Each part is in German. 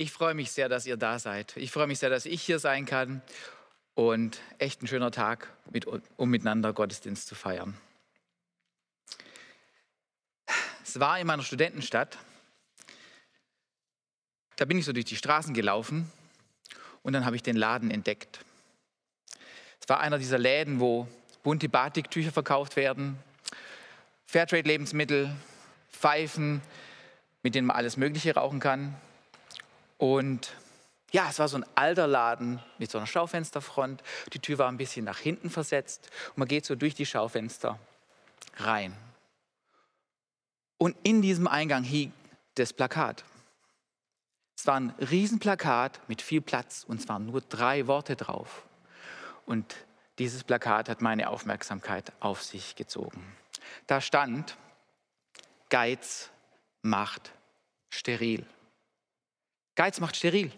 Ich freue mich sehr, dass ihr da seid. Ich freue mich sehr, dass ich hier sein kann und echt ein schöner Tag, mit, um miteinander Gottesdienst zu feiern. Es war in meiner Studentenstadt. Da bin ich so durch die Straßen gelaufen und dann habe ich den Laden entdeckt. Es war einer dieser Läden, wo bunte Batiktücher verkauft werden, Fairtrade-Lebensmittel, Pfeifen, mit denen man alles Mögliche rauchen kann. Und ja, es war so ein alter Laden mit so einer Schaufensterfront. Die Tür war ein bisschen nach hinten versetzt und man geht so durch die Schaufenster rein. Und in diesem Eingang hing das Plakat. Es war ein Riesenplakat mit viel Platz und es waren nur drei Worte drauf. Und dieses Plakat hat meine Aufmerksamkeit auf sich gezogen. Da stand, Geiz macht steril. Geiz macht steril.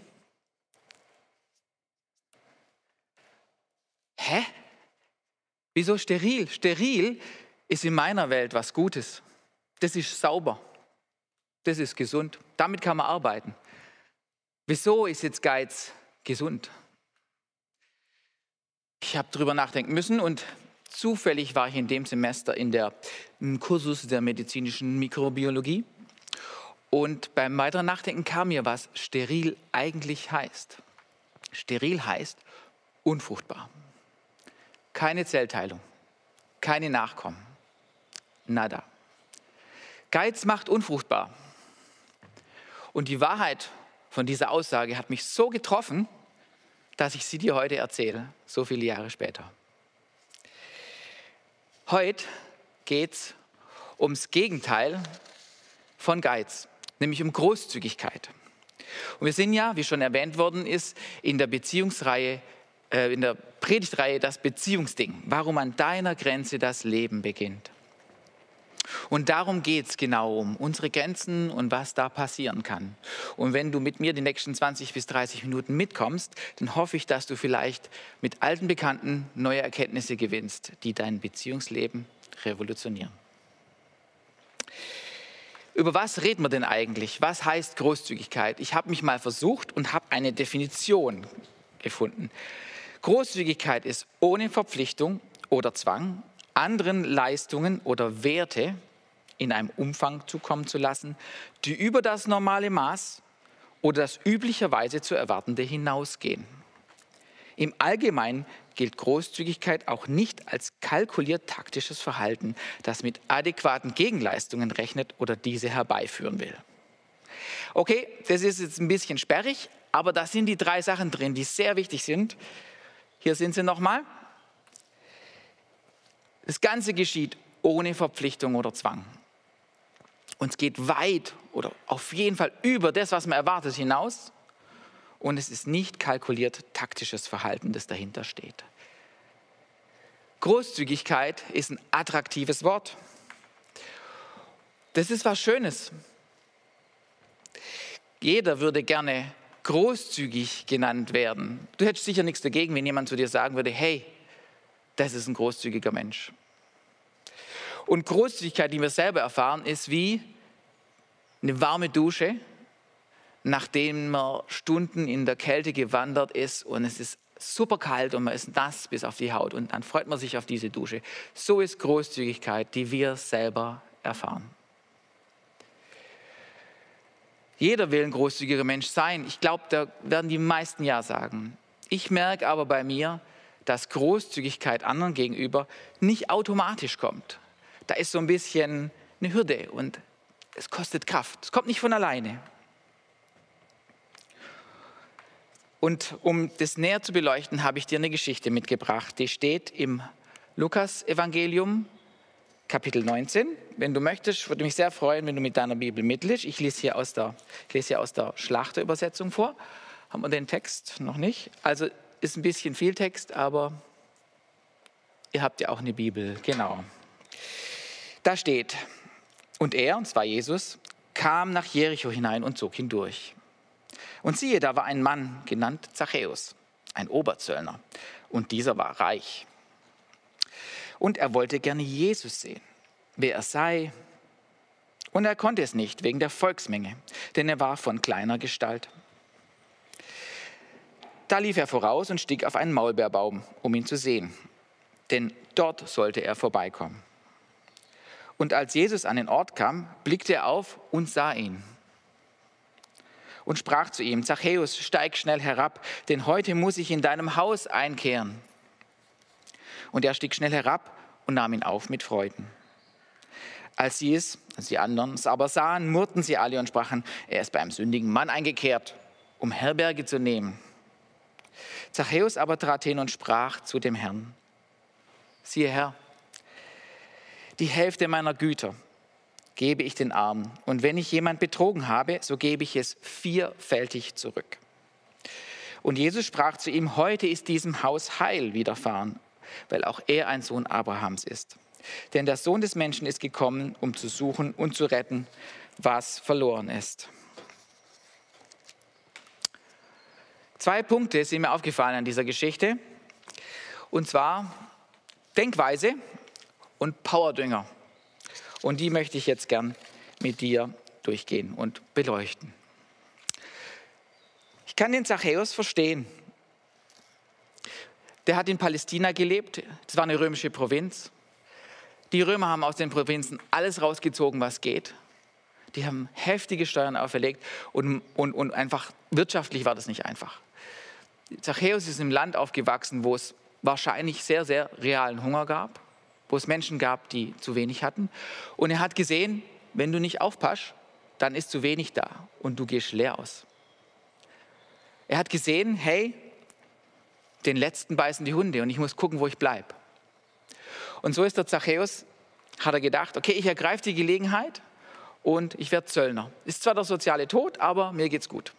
Hä? Wieso steril? Steril ist in meiner Welt was Gutes. Das ist sauber. Das ist gesund. Damit kann man arbeiten. Wieso ist jetzt Geiz gesund? Ich habe darüber nachdenken müssen und zufällig war ich in dem Semester in der Kursus der medizinischen Mikrobiologie und beim weiteren Nachdenken kam mir, was steril eigentlich heißt. Steril heißt unfruchtbar. Keine Zellteilung, keine Nachkommen, nada. Geiz macht unfruchtbar. Und die Wahrheit von dieser Aussage hat mich so getroffen, dass ich sie dir heute erzähle, so viele Jahre später. Heute geht es ums Gegenteil von Geiz nämlich um Großzügigkeit. Und wir sind ja, wie schon erwähnt worden ist, in der Beziehungsreihe, äh, in der Predigtreihe das Beziehungsding, warum an deiner Grenze das Leben beginnt. Und darum geht es genau um unsere Grenzen und was da passieren kann. Und wenn du mit mir die nächsten 20 bis 30 Minuten mitkommst, dann hoffe ich, dass du vielleicht mit alten Bekannten neue Erkenntnisse gewinnst, die dein Beziehungsleben revolutionieren. Über was reden wir denn eigentlich? Was heißt Großzügigkeit? Ich habe mich mal versucht und habe eine Definition gefunden. Großzügigkeit ist ohne Verpflichtung oder Zwang, anderen Leistungen oder Werte in einem Umfang zukommen zu lassen, die über das normale Maß oder das üblicherweise zu erwartende hinausgehen. Im Allgemeinen gilt Großzügigkeit auch nicht als kalkuliert taktisches Verhalten, das mit adäquaten Gegenleistungen rechnet oder diese herbeiführen will. Okay, das ist jetzt ein bisschen sperrig, aber da sind die drei Sachen drin, die sehr wichtig sind. Hier sind sie nochmal. Das Ganze geschieht ohne Verpflichtung oder Zwang. Und es geht weit oder auf jeden Fall über das, was man erwartet, hinaus und es ist nicht kalkuliert taktisches Verhalten, das dahinter steht. Großzügigkeit ist ein attraktives Wort. Das ist was Schönes. Jeder würde gerne großzügig genannt werden. Du hättest sicher nichts dagegen, wenn jemand zu dir sagen würde, hey, das ist ein großzügiger Mensch. Und Großzügigkeit, die wir selber erfahren, ist wie eine warme Dusche, nachdem man Stunden in der Kälte gewandert ist und es ist super kalt und man ist nass bis auf die Haut und dann freut man sich auf diese Dusche. So ist Großzügigkeit, die wir selber erfahren. Jeder will ein großzügiger Mensch sein. Ich glaube, da werden die meisten Ja sagen. Ich merke aber bei mir, dass Großzügigkeit anderen gegenüber nicht automatisch kommt. Da ist so ein bisschen eine Hürde und es kostet Kraft. Es kommt nicht von alleine. Und um das näher zu beleuchten, habe ich dir eine Geschichte mitgebracht. Die steht im Lukas-Evangelium, Kapitel 19. Wenn du möchtest, würde mich sehr freuen, wenn du mit deiner Bibel mitliest. Ich lese hier aus der, lese hier aus der Schlachterübersetzung vor. Haben wir den Text noch nicht? Also ist ein bisschen viel Text, aber ihr habt ja auch eine Bibel. Genau. Da steht, und er, und zwar Jesus, kam nach Jericho hinein und zog hindurch. Und siehe, da war ein Mann genannt Zachäus, ein Oberzöllner, und dieser war reich. Und er wollte gerne Jesus sehen, wer er sei. Und er konnte es nicht wegen der Volksmenge, denn er war von kleiner Gestalt. Da lief er voraus und stieg auf einen Maulbeerbaum, um ihn zu sehen. Denn dort sollte er vorbeikommen. Und als Jesus an den Ort kam, blickte er auf und sah ihn. Und sprach zu ihm, Zachäus, steig schnell herab, denn heute muss ich in deinem Haus einkehren. Und er stieg schnell herab und nahm ihn auf mit Freuden. Als sie es, als die anderen es aber sahen, murrten sie alle und sprachen, er ist beim sündigen Mann eingekehrt, um Herberge zu nehmen. Zachäus aber trat hin und sprach zu dem Herrn, siehe Herr, die Hälfte meiner Güter gebe ich den Armen, und wenn ich jemand betrogen habe, so gebe ich es vierfältig zurück. Und Jesus sprach zu ihm, heute ist diesem Haus Heil widerfahren, weil auch er ein Sohn Abrahams ist. Denn der Sohn des Menschen ist gekommen, um zu suchen und zu retten, was verloren ist. Zwei Punkte sind mir aufgefallen an dieser Geschichte. Und zwar Denkweise und Powerdünger. Und die möchte ich jetzt gern mit dir durchgehen und beleuchten. Ich kann den Zachäus verstehen. Der hat in Palästina gelebt. Das war eine römische Provinz. Die Römer haben aus den Provinzen alles rausgezogen, was geht. Die haben heftige Steuern auferlegt und, und, und einfach wirtschaftlich war das nicht einfach. Zachäus ist im Land aufgewachsen, wo es wahrscheinlich sehr, sehr realen Hunger gab, wo es Menschen gab, die zu wenig hatten. Und er hat gesehen, wenn du nicht aufpasst, dann ist zu wenig da und du gehst leer aus. Er hat gesehen, hey, den letzten beißen die Hunde und ich muss gucken, wo ich bleibe. Und so ist der Zachäus, hat er gedacht, okay, ich ergreife die Gelegenheit und ich werde Zöllner. Ist zwar der soziale Tod, aber mir geht's gut.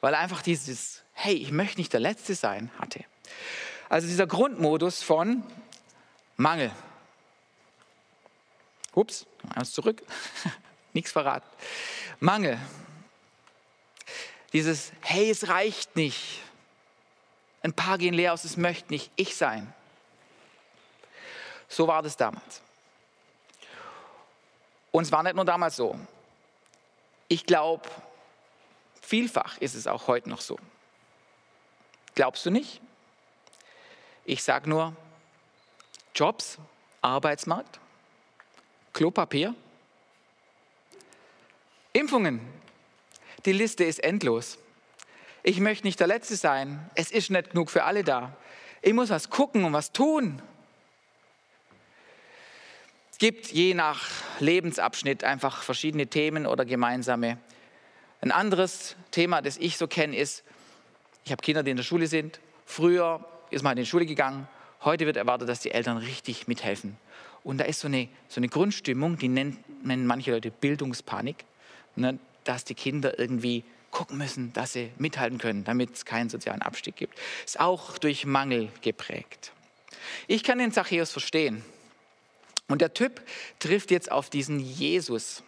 Weil er einfach dieses, hey, ich möchte nicht der Letzte sein, hatte. Also dieser Grundmodus von Mangel. Ups, eins zurück. Nichts verraten. Mangel. Dieses, hey, es reicht nicht. Ein paar gehen leer aus, es möchte nicht ich sein. So war das damals. Und es war nicht nur damals so. Ich glaube, vielfach ist es auch heute noch so. Glaubst du nicht? Ich sage nur Jobs, Arbeitsmarkt, Klopapier, Impfungen. Die Liste ist endlos. Ich möchte nicht der Letzte sein. Es ist nicht genug für alle da. Ich muss was gucken und was tun. Es gibt je nach Lebensabschnitt einfach verschiedene Themen oder gemeinsame. Ein anderes Thema, das ich so kenne, ist, ich habe Kinder, die in der Schule sind. Früher ist man in die Schule gegangen. Heute wird erwartet, dass die Eltern richtig mithelfen. Und da ist so eine, so eine Grundstimmung, die nennen, nennen manche Leute Bildungspanik, ne, dass die Kinder irgendwie gucken müssen, dass sie mithalten können, damit es keinen sozialen Abstieg gibt. Ist auch durch Mangel geprägt. Ich kann den Zachäus verstehen. Und der Typ trifft jetzt auf diesen Jesus.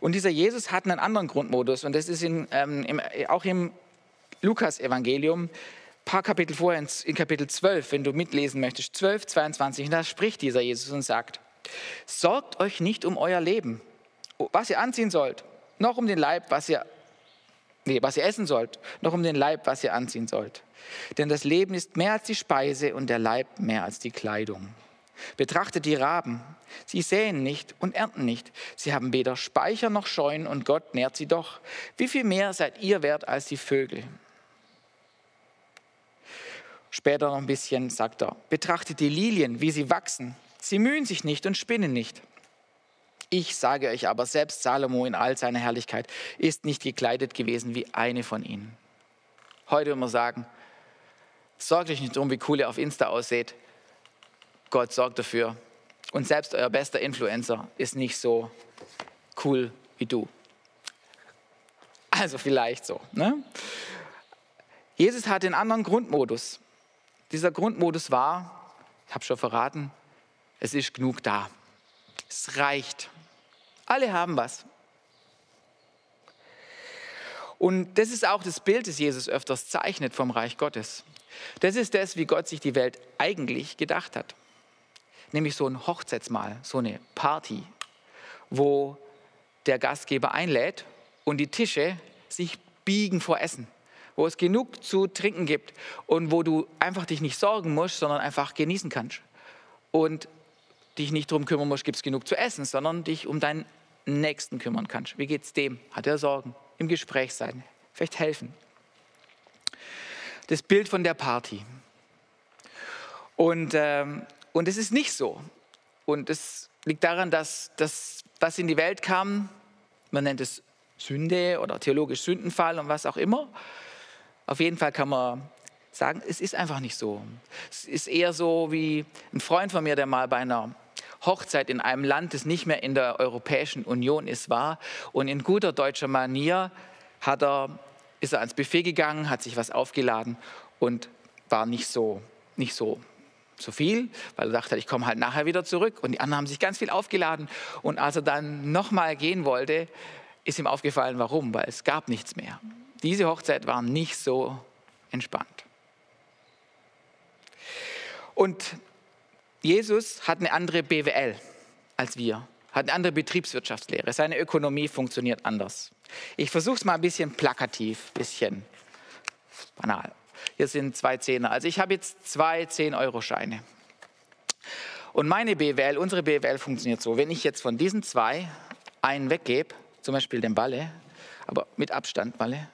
Und dieser Jesus hat einen anderen Grundmodus und das ist in, ähm, im, auch im Lukas-Evangelium, paar Kapitel vorher, in Kapitel 12, wenn du mitlesen möchtest, 12, 22, und da spricht dieser Jesus und sagt, sorgt euch nicht um euer Leben, was ihr anziehen sollt, noch um den Leib, was ihr, nee, was ihr essen sollt, noch um den Leib, was ihr anziehen sollt. Denn das Leben ist mehr als die Speise und der Leib mehr als die Kleidung. Betrachtet die Raben. Sie säen nicht und ernten nicht. Sie haben weder Speicher noch Scheunen und Gott nährt sie doch. Wie viel mehr seid ihr wert als die Vögel? Später noch ein bisschen sagt er, betrachtet die Lilien, wie sie wachsen. Sie mühen sich nicht und spinnen nicht. Ich sage euch aber, selbst Salomo in all seiner Herrlichkeit ist nicht gekleidet gewesen wie eine von ihnen. Heute man sagen, sorgt euch nicht darum, wie cool ihr auf Insta ausseht. Gott sorgt dafür. Und selbst euer bester Influencer ist nicht so cool wie du. Also vielleicht so. Ne? Jesus hatte einen anderen Grundmodus. Dieser Grundmodus war, ich habe schon verraten, es ist genug da. Es reicht. Alle haben was. Und das ist auch das Bild, das Jesus öfters zeichnet vom Reich Gottes. Das ist das, wie Gott sich die Welt eigentlich gedacht hat nämlich so ein Hochzeitsmahl, so eine Party, wo der Gastgeber einlädt und die Tische sich biegen vor Essen, wo es genug zu trinken gibt und wo du einfach dich nicht sorgen musst, sondern einfach genießen kannst. Und dich nicht darum kümmern musst, gibt es genug zu essen, sondern dich um deinen Nächsten kümmern kannst. Wie geht es dem? Hat er Sorgen? Im Gespräch sein, vielleicht helfen. Das Bild von der Party. Und, ähm, und es ist nicht so. Und es liegt daran, dass das, was in die Welt kam, man nennt es Sünde oder theologisch Sündenfall und was auch immer. Auf jeden Fall kann man sagen, es ist einfach nicht so. Es ist eher so wie ein Freund von mir, der mal bei einer Hochzeit in einem Land, das nicht mehr in der Europäischen Union ist, war. Und in guter deutscher Manier hat er, ist er ans Buffet gegangen, hat sich was aufgeladen und war nicht so, nicht so so viel, weil er dachte, ich komme halt nachher wieder zurück. Und die anderen haben sich ganz viel aufgeladen. Und als er dann nochmal gehen wollte, ist ihm aufgefallen, warum, weil es gab nichts mehr. Diese Hochzeit war nicht so entspannt. Und Jesus hat eine andere BWL als wir, hat eine andere Betriebswirtschaftslehre. Seine Ökonomie funktioniert anders. Ich versuche es mal ein bisschen plakativ, ein bisschen banal. Hier sind zwei Zehner. Also ich habe jetzt zwei 10-Euro-Scheine. Und meine BWL, unsere BWL funktioniert so. Wenn ich jetzt von diesen zwei einen weggebe, zum Beispiel den Walle, aber mit Abstand Walle,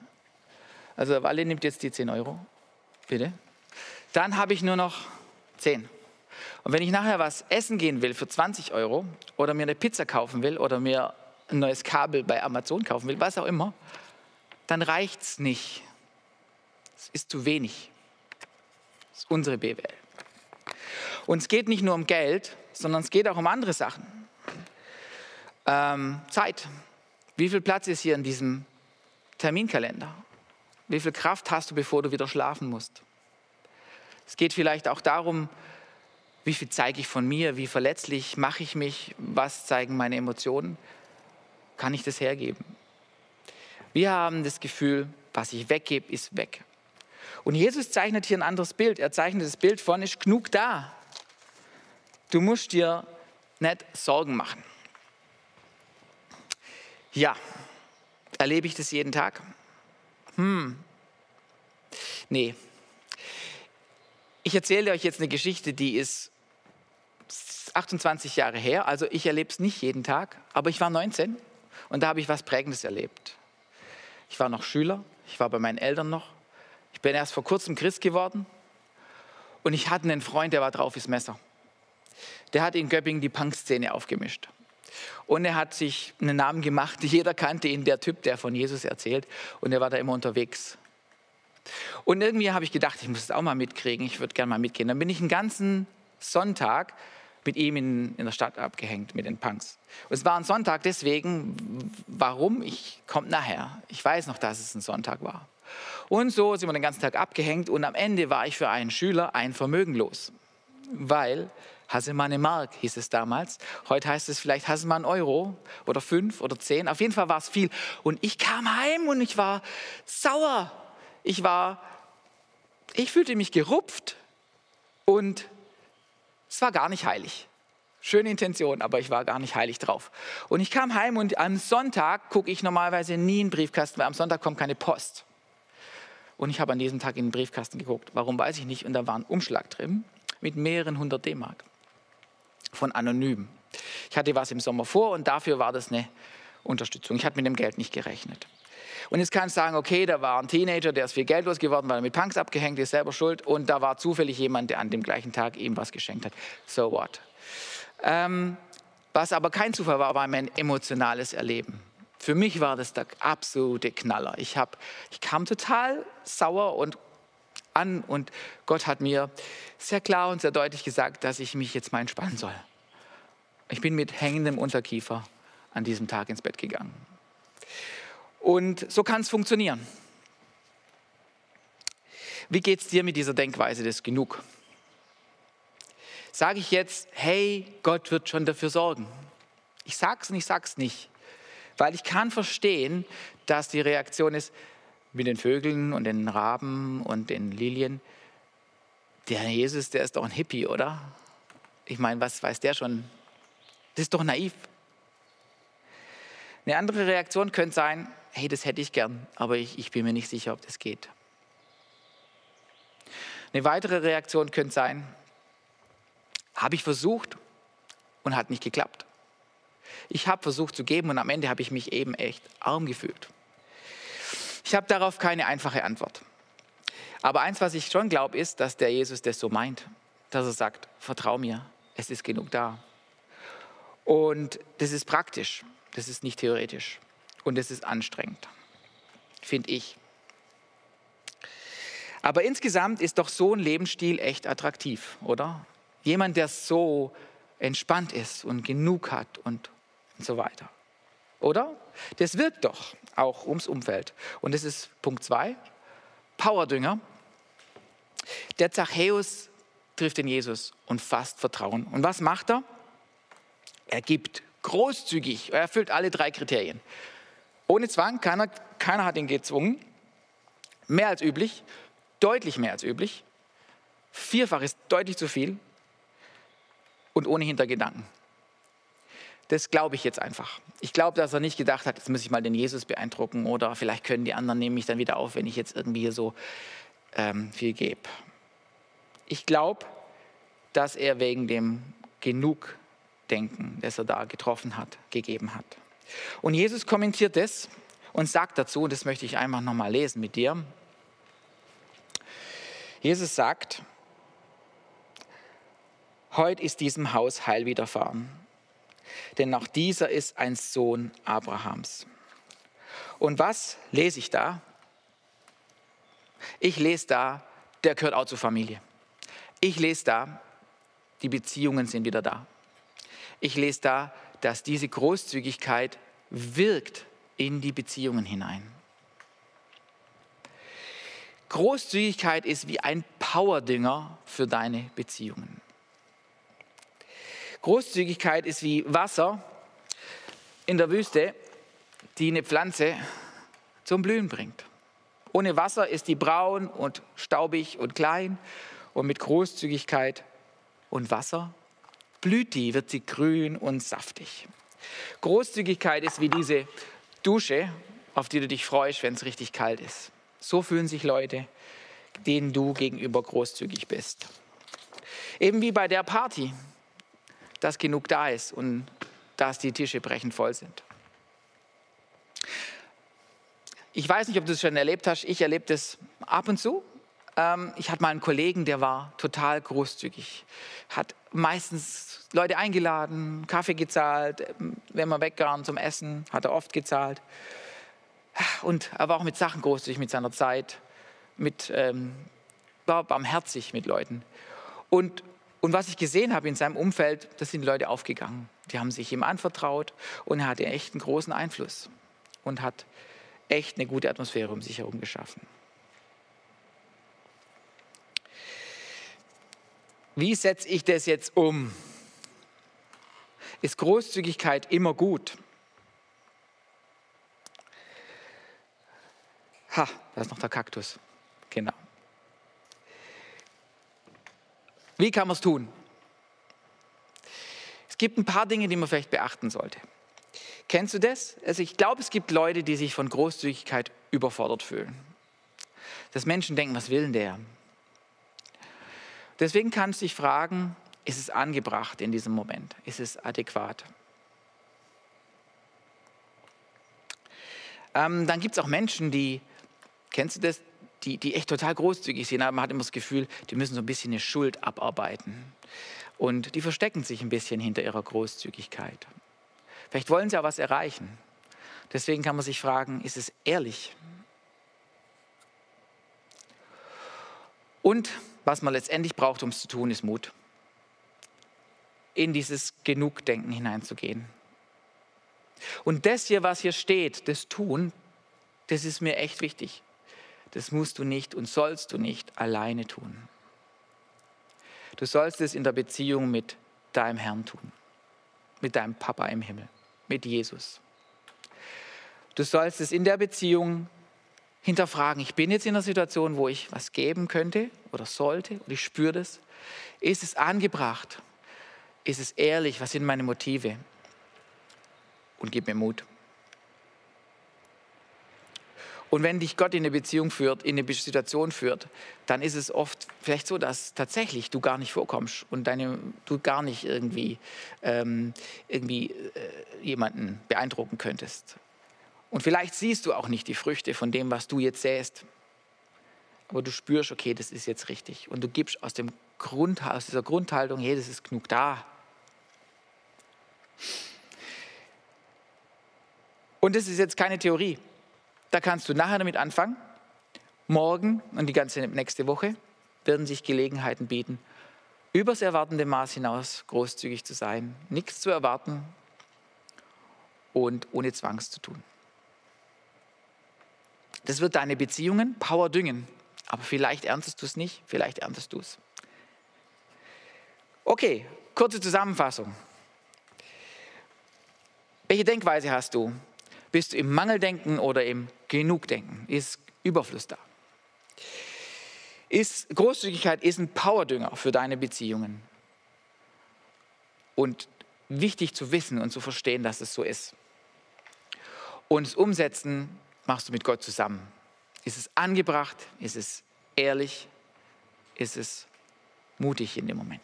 also Walle nimmt jetzt die 10 Euro, bitte, dann habe ich nur noch 10. Und wenn ich nachher was essen gehen will für 20 Euro oder mir eine Pizza kaufen will oder mir ein neues Kabel bei Amazon kaufen will, was auch immer, dann reicht es nicht. Es ist zu wenig. Das ist unsere BWL. Und es geht nicht nur um Geld, sondern es geht auch um andere Sachen. Ähm, Zeit. Wie viel Platz ist hier in diesem Terminkalender? Wie viel Kraft hast du, bevor du wieder schlafen musst? Es geht vielleicht auch darum, wie viel zeige ich von mir? Wie verletzlich mache ich mich? Was zeigen meine Emotionen? Kann ich das hergeben? Wir haben das Gefühl, was ich weggebe, ist weg. Und Jesus zeichnet hier ein anderes Bild. Er zeichnet das Bild von, ist genug da. Du musst dir nicht Sorgen machen. Ja, erlebe ich das jeden Tag? Hm, nee. Ich erzähle euch jetzt eine Geschichte, die ist 28 Jahre her, also ich erlebe es nicht jeden Tag, aber ich war 19 und da habe ich was Prägendes erlebt. Ich war noch Schüler, ich war bei meinen Eltern noch, ich bin erst vor kurzem Christ geworden und ich hatte einen Freund, der war drauf wie Messer. Der hat in Göppingen die Punk-Szene aufgemischt. Und er hat sich einen Namen gemacht, jeder kannte ihn, der Typ, der von Jesus erzählt. Und er war da immer unterwegs. Und irgendwie habe ich gedacht, ich muss es auch mal mitkriegen, ich würde gerne mal mitgehen. Dann bin ich einen ganzen Sonntag mit ihm in, in der Stadt abgehängt, mit den Punks. Und es war ein Sonntag deswegen, warum, ich komme nachher. Ich weiß noch, dass es ein Sonntag war. Und so sind wir den ganzen Tag abgehängt und am Ende war ich für einen Schüler ein Vermögen los. Weil Hasselmann Mark hieß es damals. Heute heißt es vielleicht Hasselmann Euro oder fünf oder zehn. Auf jeden Fall war es viel. Und ich kam heim und ich war sauer. Ich war, ich fühlte mich gerupft und es war gar nicht heilig. Schöne Intention, aber ich war gar nicht heilig drauf. Und ich kam heim und am Sonntag gucke ich normalerweise nie in den Briefkasten, weil am Sonntag kommt keine Post. Und ich habe an diesem Tag in den Briefkasten geguckt. Warum weiß ich nicht. Und da war ein Umschlag drin mit mehreren hundert D-Mark von Anonym. Ich hatte was im Sommer vor und dafür war das eine Unterstützung. Ich hatte mit dem Geld nicht gerechnet. Und jetzt kannst du sagen, okay, da war ein Teenager, der ist viel Geld losgeworden, weil er mit Punks abgehängt ist, selber schuld. Und da war zufällig jemand, der an dem gleichen Tag ihm was geschenkt hat. So what? Ähm, was aber kein Zufall war, war mein emotionales Erleben. Für mich war das der absolute Knaller. Ich, hab, ich kam total sauer und an und Gott hat mir sehr klar und sehr deutlich gesagt, dass ich mich jetzt mal entspannen soll. Ich bin mit hängendem Unterkiefer an diesem Tag ins Bett gegangen. Und so kann es funktionieren. Wie geht es dir mit dieser Denkweise des Genug? Sage ich jetzt, hey, Gott wird schon dafür sorgen. Ich sag's und ich sag's nicht, weil ich kann verstehen, dass die Reaktion ist mit den Vögeln und den Raben und den Lilien. Der Jesus, der ist doch ein Hippie, oder? Ich meine, was weiß der schon? Das ist doch naiv. Eine andere Reaktion könnte sein, hey, das hätte ich gern, aber ich, ich bin mir nicht sicher, ob das geht. Eine weitere Reaktion könnte sein, habe ich versucht und hat nicht geklappt. Ich habe versucht zu geben und am Ende habe ich mich eben echt arm gefühlt. Ich habe darauf keine einfache Antwort. Aber eins, was ich schon glaube, ist, dass der Jesus das so meint, dass er sagt, vertrau mir, es ist genug da. Und das ist praktisch, das ist nicht theoretisch und das ist anstrengend, finde ich. Aber insgesamt ist doch so ein Lebensstil echt attraktiv, oder? Jemand, der so entspannt ist und genug hat und, und so weiter. Oder? Das wirkt doch auch ums Umfeld. Und das ist Punkt 2, Powerdünger. Der Zachäus trifft den Jesus und fasst Vertrauen. Und was macht er? Er gibt großzügig, er erfüllt alle drei Kriterien. Ohne Zwang, keiner, keiner hat ihn gezwungen. Mehr als üblich, deutlich mehr als üblich. Vierfach ist deutlich zu viel und ohne Hintergedanken. Das glaube ich jetzt einfach. Ich glaube, dass er nicht gedacht hat, jetzt muss ich mal den Jesus beeindrucken oder vielleicht können die anderen nehmen mich dann wieder auf, wenn ich jetzt irgendwie hier so ähm, viel gebe. Ich glaube, dass er wegen dem Genugdenken, das er da getroffen hat, gegeben hat. Und Jesus kommentiert das und sagt dazu, und das möchte ich einfach nochmal lesen mit dir. Jesus sagt, heute ist diesem Haus Heil widerfahren, denn auch dieser ist ein Sohn Abrahams. Und was lese ich da? Ich lese da, der gehört auch zur Familie. Ich lese da, die Beziehungen sind wieder da. Ich lese da, dass diese Großzügigkeit wirkt in die Beziehungen hinein. Großzügigkeit ist wie ein Powerdünger für deine Beziehungen. Großzügigkeit ist wie Wasser in der Wüste, die eine Pflanze zum Blühen bringt. Ohne Wasser ist die braun und staubig und klein und mit Großzügigkeit und Wasser blüht die, wird sie grün und saftig. Großzügigkeit ist wie diese Dusche, auf die du dich freust, wenn es richtig kalt ist. So fühlen sich Leute, denen du gegenüber großzügig bist. Eben wie bei der Party, dass genug da ist und dass die Tische brechend voll sind. Ich weiß nicht, ob du es schon erlebt hast. Ich erlebe das ab und zu. Ähm, ich hatte mal einen Kollegen, der war total großzügig, hat meistens Leute eingeladen, Kaffee gezahlt, wenn wir weggegangen zum Essen, hat er oft gezahlt. Und er war auch mit Sachen großzügig, mit seiner Zeit, mit, ähm, war barmherzig mit Leuten. Und, und was ich gesehen habe in seinem Umfeld, das sind Leute aufgegangen. Die haben sich ihm anvertraut und er hatte echt einen großen Einfluss und hat echt eine gute Atmosphäre um sich herum geschaffen. Wie setze ich das jetzt um? Ist Großzügigkeit immer gut? Ha, da ist noch der Kaktus. Genau. Wie kann man es tun? Es gibt ein paar Dinge, die man vielleicht beachten sollte. Kennst du das? Also ich glaube, es gibt Leute, die sich von Großzügigkeit überfordert fühlen. Dass Menschen denken, was will denn der? Deswegen kannst du dich fragen, ist es angebracht in diesem Moment? Ist es adäquat? Ähm, dann gibt es auch Menschen, die Kennst du das? Die, die echt total großzügig sind, aber man hat immer das Gefühl, die müssen so ein bisschen eine Schuld abarbeiten. Und die verstecken sich ein bisschen hinter ihrer Großzügigkeit. Vielleicht wollen sie auch was erreichen. Deswegen kann man sich fragen, ist es ehrlich? Und was man letztendlich braucht, um es zu tun, ist Mut. In dieses Genugdenken hineinzugehen. Und das hier, was hier steht, das Tun, das ist mir echt wichtig das musst du nicht und sollst du nicht alleine tun. Du sollst es in der Beziehung mit deinem Herrn tun, mit deinem Papa im Himmel, mit Jesus. Du sollst es in der Beziehung hinterfragen. Ich bin jetzt in einer Situation, wo ich was geben könnte oder sollte und ich spüre das. Ist es angebracht? Ist es ehrlich? Was sind meine Motive? Und gib mir Mut. Und wenn dich Gott in eine Beziehung führt, in eine Situation führt, dann ist es oft vielleicht so, dass tatsächlich du gar nicht vorkommst und deine, du gar nicht irgendwie, ähm, irgendwie äh, jemanden beeindrucken könntest. Und vielleicht siehst du auch nicht die Früchte von dem, was du jetzt säst. Aber du spürst, okay, das ist jetzt richtig. Und du gibst aus, dem Grund, aus dieser Grundhaltung, hey, das ist genug da. Und das ist jetzt keine Theorie. Da kannst du nachher damit anfangen. Morgen und die ganze nächste Woche werden sich Gelegenheiten bieten, übers erwartende Maß hinaus großzügig zu sein, nichts zu erwarten und ohne Zwangs zu tun. Das wird deine Beziehungen Power düngen, aber vielleicht erntest du es nicht, vielleicht erntest du es. Okay, kurze Zusammenfassung. Welche Denkweise hast du? Bist du im Mangeldenken oder im Genugdenken? Ist Überfluss da? Ist, Großzügigkeit ist ein Powerdünger für deine Beziehungen. Und wichtig zu wissen und zu verstehen, dass es so ist. Und das Umsetzen machst du mit Gott zusammen. Ist es angebracht? Ist es ehrlich? Ist es mutig in dem Moment?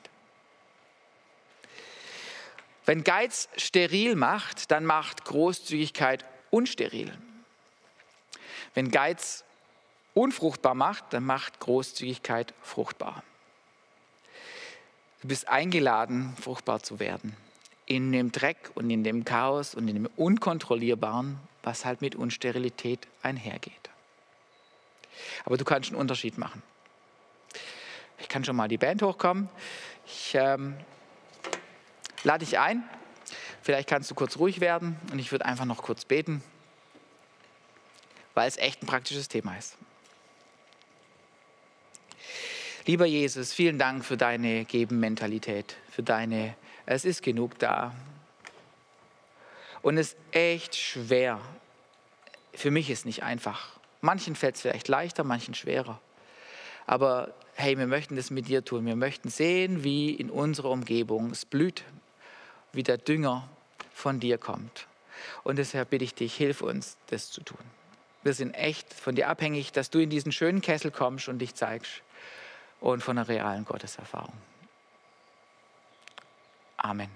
Wenn Geiz steril macht, dann macht Großzügigkeit unsteril. Wenn Geiz unfruchtbar macht, dann macht Großzügigkeit fruchtbar. Du bist eingeladen, fruchtbar zu werden. In dem Dreck und in dem Chaos und in dem Unkontrollierbaren, was halt mit Unsterilität einhergeht. Aber du kannst einen Unterschied machen. Ich kann schon mal die Band hochkommen. Ich ähm, lade dich ein, Vielleicht kannst du kurz ruhig werden und ich würde einfach noch kurz beten, weil es echt ein praktisches Thema ist. Lieber Jesus, vielen Dank für deine Geben-Mentalität, für deine, es ist genug da. Und es ist echt schwer. Für mich ist es nicht einfach. Manchen fällt es vielleicht leichter, manchen schwerer. Aber hey, wir möchten das mit dir tun. Wir möchten sehen, wie in unserer Umgebung es blüht, wie der Dünger von dir kommt. Und deshalb bitte ich dich, hilf uns, das zu tun. Wir sind echt von dir abhängig, dass du in diesen schönen Kessel kommst und dich zeigst und von einer realen Gotteserfahrung. Amen.